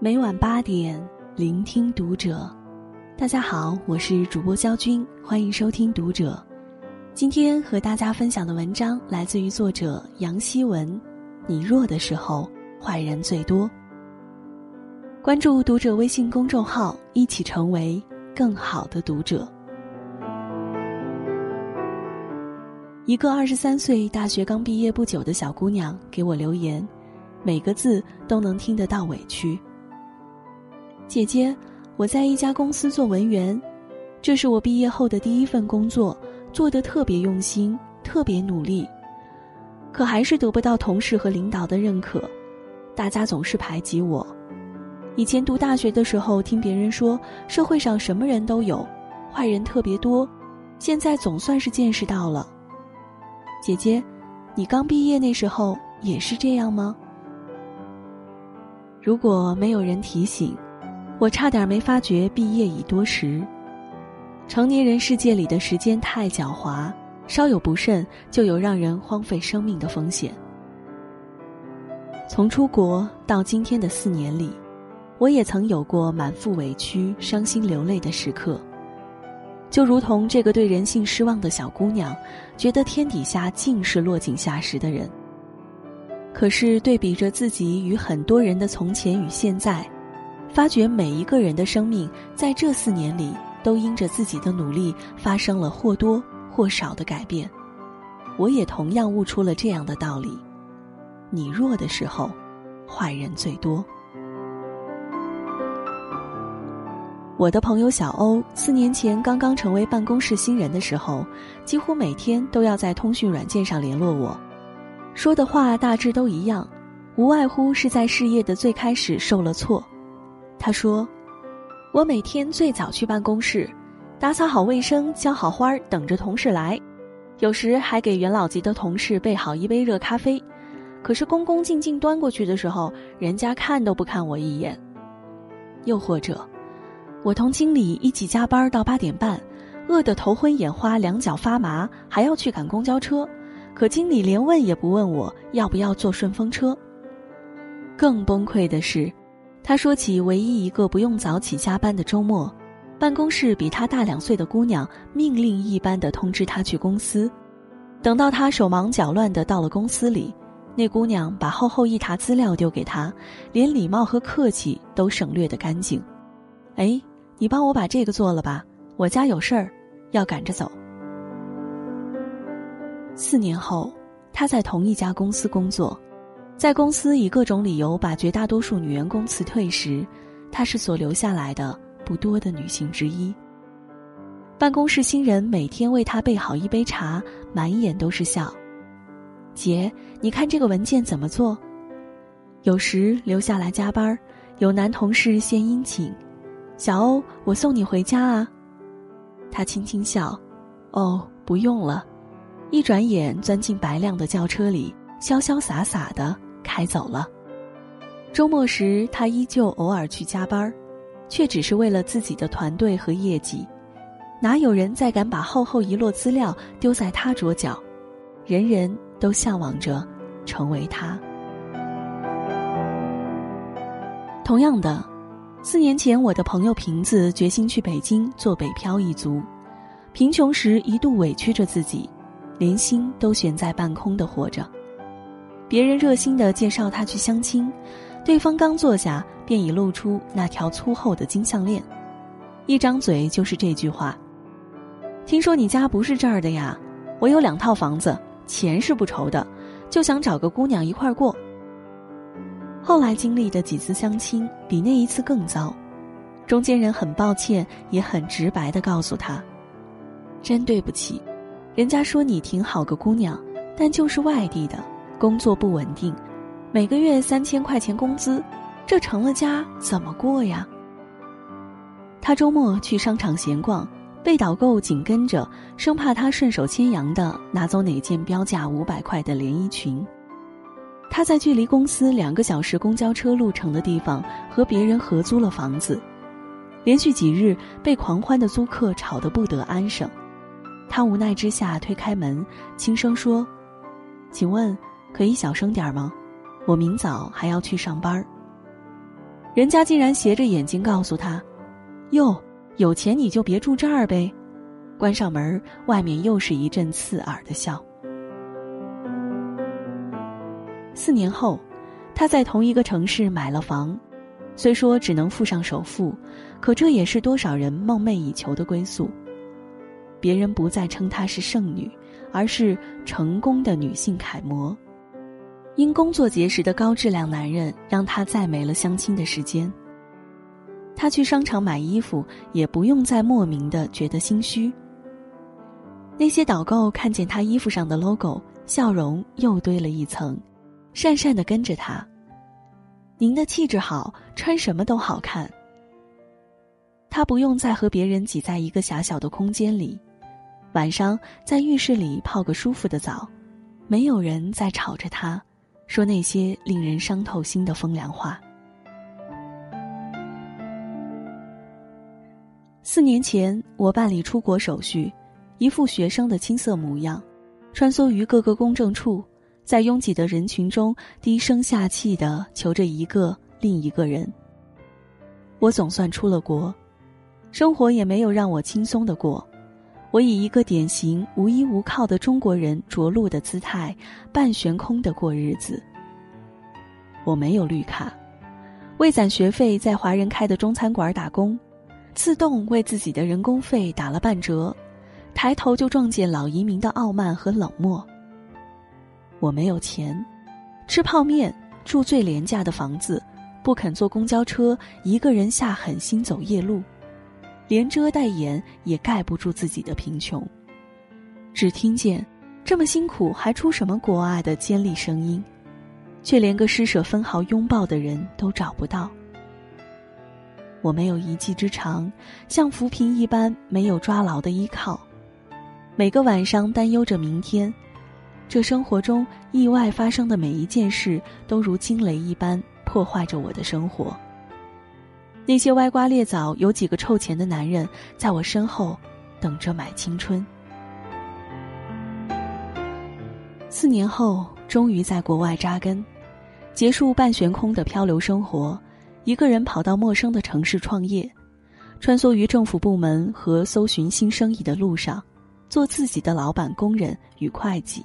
每晚八点，聆听读者。大家好，我是主播肖军，欢迎收听《读者》。今天和大家分享的文章来自于作者杨希文。你弱的时候，坏人最多。关注《读者》微信公众号，一起成为更好的读者。一个二十三岁、大学刚毕业不久的小姑娘给我留言，每个字都能听得到委屈。姐姐，我在一家公司做文员，这是我毕业后的第一份工作，做得特别用心，特别努力，可还是得不到同事和领导的认可，大家总是排挤我。以前读大学的时候，听别人说社会上什么人都有，坏人特别多，现在总算是见识到了。姐姐，你刚毕业那时候也是这样吗？如果没有人提醒。我差点没发觉毕业已多时。成年人世界里的时间太狡猾，稍有不慎就有让人荒废生命的风险。从出国到今天的四年里，我也曾有过满腹委屈、伤心流泪的时刻。就如同这个对人性失望的小姑娘，觉得天底下尽是落井下石的人。可是对比着自己与很多人的从前与现在。发觉每一个人的生命在这四年里都因着自己的努力发生了或多或少的改变，我也同样悟出了这样的道理：你弱的时候，坏人最多。我的朋友小欧四年前刚刚成为办公室新人的时候，几乎每天都要在通讯软件上联络我，说的话大致都一样，无外乎是在事业的最开始受了挫。他说：“我每天最早去办公室，打扫好卫生，浇好花儿，等着同事来。有时还给元老级的同事备好一杯热咖啡。可是恭恭敬敬端过去的时候，人家看都不看我一眼。又或者，我同经理一起加班到八点半，饿得头昏眼花，两脚发麻，还要去赶公交车。可经理连问也不问我要不要坐顺风车。更崩溃的是。”他说起唯一一个不用早起加班的周末，办公室比他大两岁的姑娘命令一般的通知他去公司。等到他手忙脚乱的到了公司里，那姑娘把厚厚一沓资料丢给他，连礼貌和客气都省略的干净。哎，你帮我把这个做了吧，我家有事儿，要赶着走。四年后，他在同一家公司工作。在公司以各种理由把绝大多数女员工辞退时，她是所留下来的不多的女性之一。办公室新人每天为她备好一杯茶，满眼都是笑。姐，你看这个文件怎么做？有时留下来加班，有男同事献殷勤。小欧，我送你回家啊。他轻轻笑，哦，不用了。一转眼钻进白亮的轿车里，潇潇洒洒的。开走了。周末时，他依旧偶尔去加班，却只是为了自己的团队和业绩。哪有人再敢把厚厚一摞资料丢在他桌角？人人都向往着成为他。同样的，四年前，我的朋友瓶子决心去北京做北漂一族。贫穷时一度委屈着自己，连心都悬在半空的活着。别人热心的介绍他去相亲，对方刚坐下便已露出那条粗厚的金项链，一张嘴就是这句话：“听说你家不是这儿的呀？我有两套房子，钱是不愁的，就想找个姑娘一块过。”后来经历的几次相亲比那一次更糟，中间人很抱歉也很直白的告诉他：“真对不起，人家说你挺好个姑娘，但就是外地的。”工作不稳定，每个月三千块钱工资，这成了家怎么过呀？他周末去商场闲逛，被导购紧跟着，生怕他顺手牵羊的拿走哪件标价五百块的连衣裙。他在距离公司两个小时公交车路程的地方和别人合租了房子，连续几日被狂欢的租客吵得不得安生。他无奈之下推开门，轻声说：“请问，可以小声点吗？我明早还要去上班。”人家竟然斜着眼睛告诉他：“哟，有钱你就别住这儿呗。”关上门，外面又是一阵刺耳的笑。四年后，他在同一个城市买了房，虽说只能付上首付，可这也是多少人梦寐以求的归宿。别人不再称她是剩女，而是成功的女性楷模。因工作结识的高质量男人，让她再没了相亲的时间。她去商场买衣服，也不用再莫名的觉得心虚。那些导购看见她衣服上的 logo，笑容又堆了一层，讪讪的跟着他。您的气质好，穿什么都好看。他不用再和别人挤在一个狭小的空间里。晚上在浴室里泡个舒服的澡，没有人再吵着他，说那些令人伤透心的风凉话。四年前，我办理出国手续，一副学生的青涩模样，穿梭于各个公证处，在拥挤的人群中低声下气的求着一个另一个人。我总算出了国，生活也没有让我轻松的过。我以一个典型无依无靠的中国人着陆的姿态，半悬空的过日子。我没有绿卡，为攒学费在华人开的中餐馆打工，自动为自己的人工费打了半折，抬头就撞见老移民的傲慢和冷漠。我没有钱，吃泡面，住最廉价的房子，不肯坐公交车，一个人下狠心走夜路。连遮带掩也盖不住自己的贫穷，只听见这么辛苦还出什么国啊的尖利声音，却连个施舍分毫拥抱的人都找不到。我没有一技之长，像浮萍一般没有抓牢的依靠，每个晚上担忧着明天，这生活中意外发生的每一件事都如惊雷一般破坏着我的生活。那些歪瓜裂枣、有几个臭钱的男人，在我身后等着买青春。四年后，终于在国外扎根，结束半悬空的漂流生活，一个人跑到陌生的城市创业，穿梭于政府部门和搜寻新生意的路上，做自己的老板、工人与会计。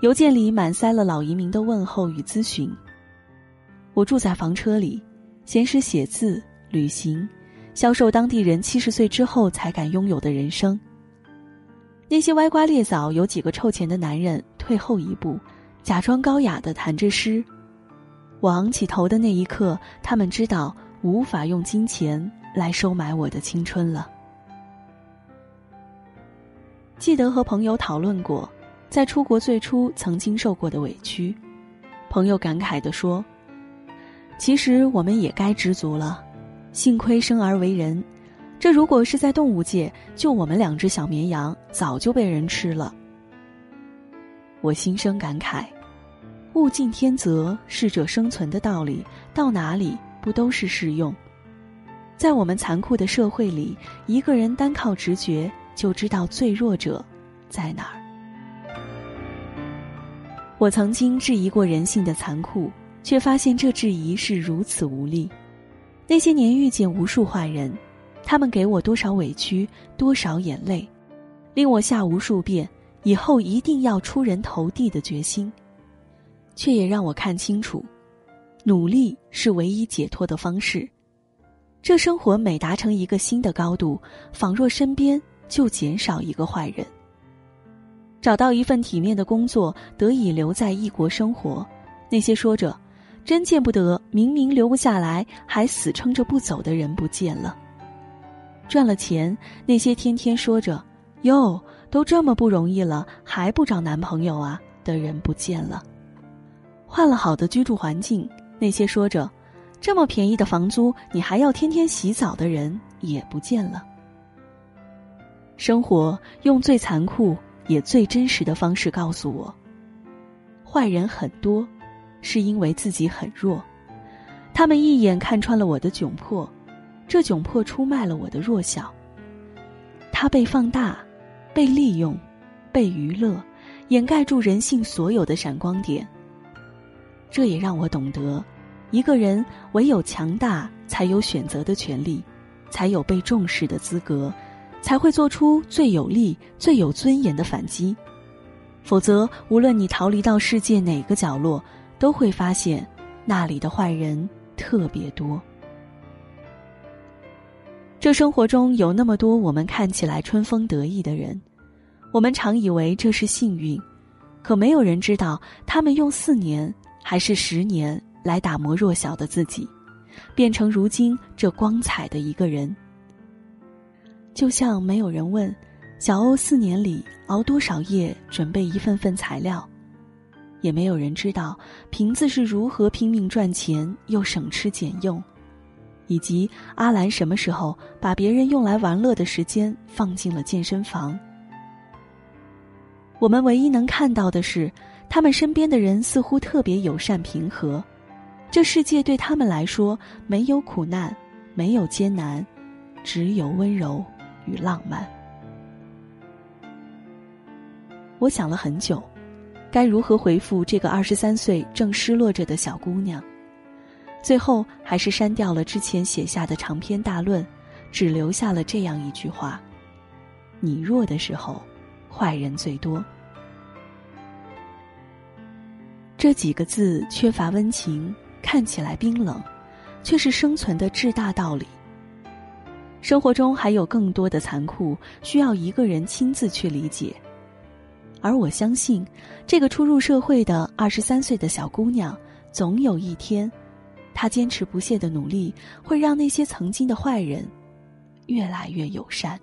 邮件里满塞了老移民的问候与咨询。我住在房车里，闲时写字。旅行，销售当地人七十岁之后才敢拥有的人生。那些歪瓜裂枣、有几个臭钱的男人退后一步，假装高雅的弹着诗。我昂起头的那一刻，他们知道无法用金钱来收买我的青春了。记得和朋友讨论过，在出国最初曾经受过的委屈，朋友感慨地说：“其实我们也该知足了。”幸亏生而为人，这如果是在动物界，就我们两只小绵羊早就被人吃了。我心生感慨，物竞天择，适者生存的道理，到哪里不都是适用？在我们残酷的社会里，一个人单靠直觉就知道最弱者在哪儿。我曾经质疑过人性的残酷，却发现这质疑是如此无力。那些年遇见无数坏人，他们给我多少委屈，多少眼泪，令我下无数遍以后一定要出人头地的决心，却也让我看清楚，努力是唯一解脱的方式。这生活每达成一个新的高度，仿若身边就减少一个坏人。找到一份体面的工作，得以留在异国生活，那些说着。真见不得，明明留不下来，还死撑着不走的人不见了。赚了钱，那些天天说着“哟，都这么不容易了，还不找男朋友啊”的人不见了。换了好的居住环境，那些说着“这么便宜的房租，你还要天天洗澡”的人也不见了。生活用最残酷也最真实的方式告诉我：坏人很多。是因为自己很弱，他们一眼看穿了我的窘迫，这窘迫出卖了我的弱小。他被放大，被利用，被娱乐，掩盖住人性所有的闪光点。这也让我懂得，一个人唯有强大，才有选择的权利，才有被重视的资格，才会做出最有力、最有尊严的反击。否则，无论你逃离到世界哪个角落，都会发现那里的坏人特别多。这生活中有那么多我们看起来春风得意的人，我们常以为这是幸运，可没有人知道他们用四年。还是十年来打磨弱小的自己，变成如今这光彩的一个人。就像没有人问小欧四年里熬多少夜准备一份份材料，也没有人知道瓶子是如何拼命赚钱又省吃俭用，以及阿兰什么时候把别人用来玩乐的时间放进了健身房。我们唯一能看到的是。他们身边的人似乎特别友善平和，这世界对他们来说没有苦难，没有艰难，只有温柔与浪漫。我想了很久，该如何回复这个二十三岁正失落着的小姑娘，最后还是删掉了之前写下的长篇大论，只留下了这样一句话：“你弱的时候，坏人最多。”这几个字缺乏温情，看起来冰冷，却是生存的至大道理。生活中还有更多的残酷，需要一个人亲自去理解。而我相信，这个初入社会的二十三岁的小姑娘，总有一天，她坚持不懈的努力，会让那些曾经的坏人，越来越友善。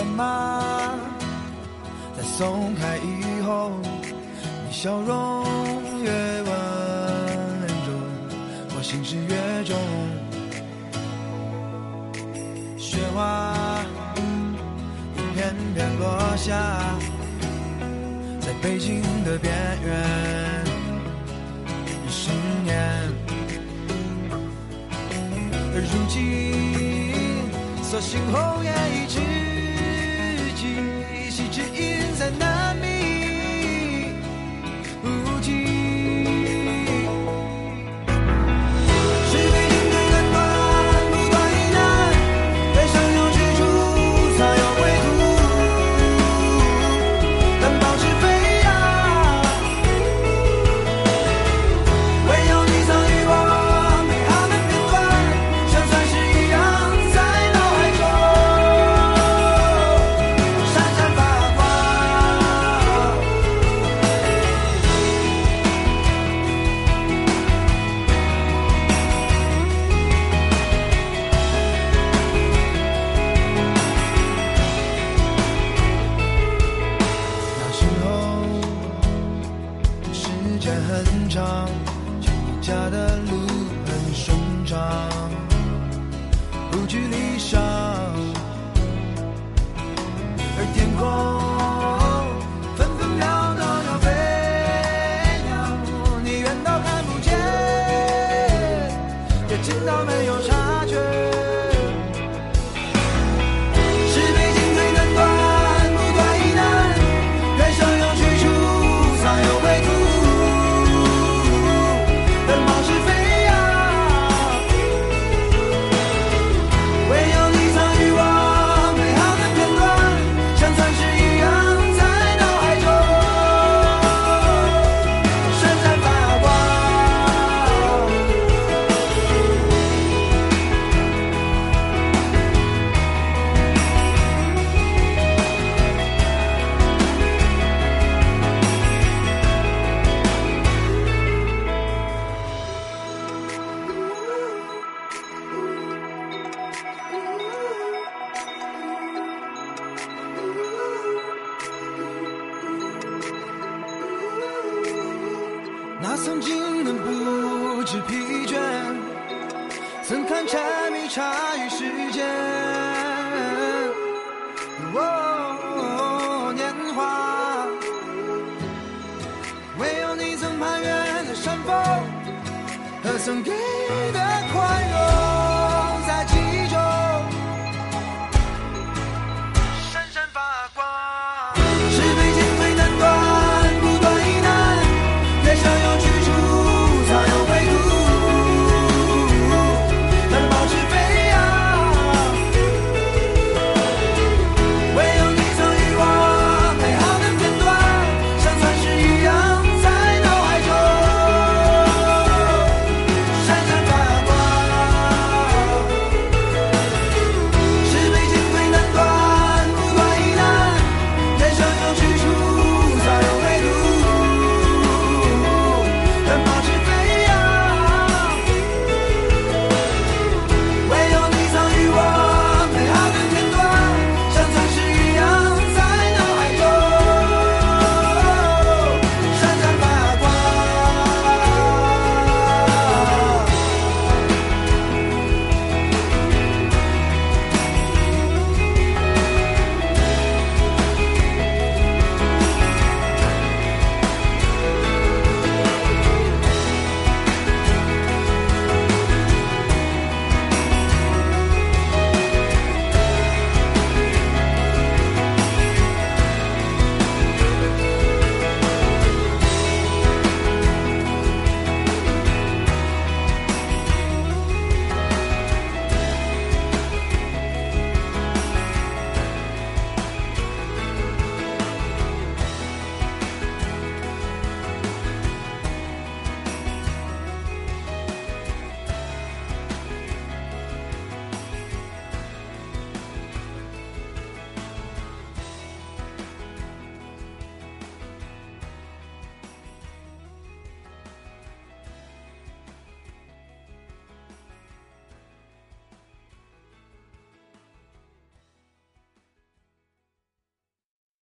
了吗？在松开以后，你笑容越温柔，我心事越重。雪花一片片落下。在北京的边缘，十年，如今，所幸红颜已知，因唯有